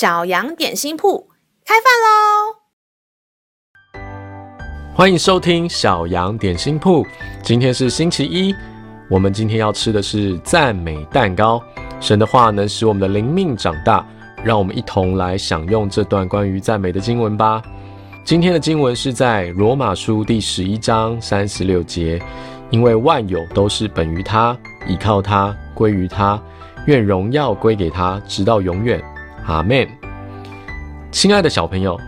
小羊点心铺开饭喽！欢迎收听小羊点心铺。今天是星期一，我们今天要吃的是赞美蛋糕。神的话能使我们的灵命长大，让我们一同来享用这段关于赞美的经文吧。今天的经文是在罗马书第十一章三十六节，因为万有都是本于他，倚靠他，归于他，愿荣耀归给他，直到永远。阿门。亲爱的小朋友，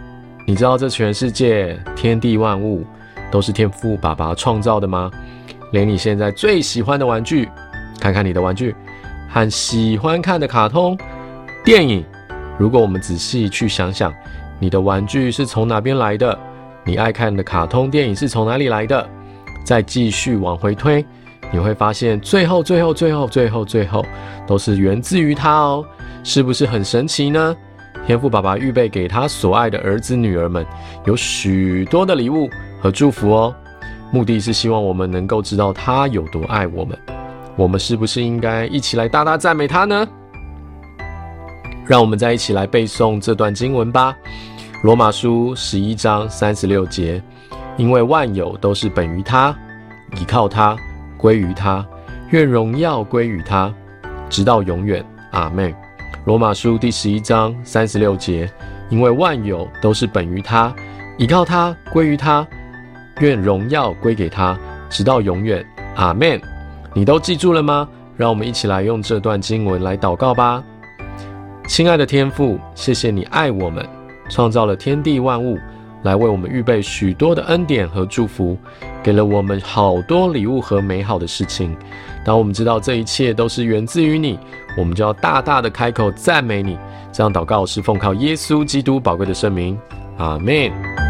你知道这全世界天地万物都是天父爸爸创造的吗？连你现在最喜欢的玩具，看看你的玩具，和喜欢看的卡通、电影，如果我们仔细去想想，你的玩具是从哪边来的？你爱看的卡通、电影是从哪里来的？再继续往回推，你会发现最后、最后、最后、最后、最后，都是源自于它哦。是不是很神奇呢？天父爸爸预备给他所爱的儿子女儿们有许多的礼物和祝福哦，目的是希望我们能够知道他有多爱我们。我们是不是应该一起来大大赞美他呢？让我们再一起来背诵这段经文吧，《罗马书》十一章三十六节，因为万有都是本于他，倚靠他，归于他，愿荣耀归于他，直到永远。阿门。罗马书第十一章三十六节，因为万有都是本于他，依靠他，归于他，愿荣耀归给他，直到永远。阿门。你都记住了吗？让我们一起来用这段经文来祷告吧。亲爱的天父，谢谢你爱我们，创造了天地万物，来为我们预备许多的恩典和祝福，给了我们好多礼物和美好的事情。当我们知道这一切都是源自于你，我们就要大大的开口赞美你。这样祷告是奉靠耶稣基督宝贵的圣名，阿门。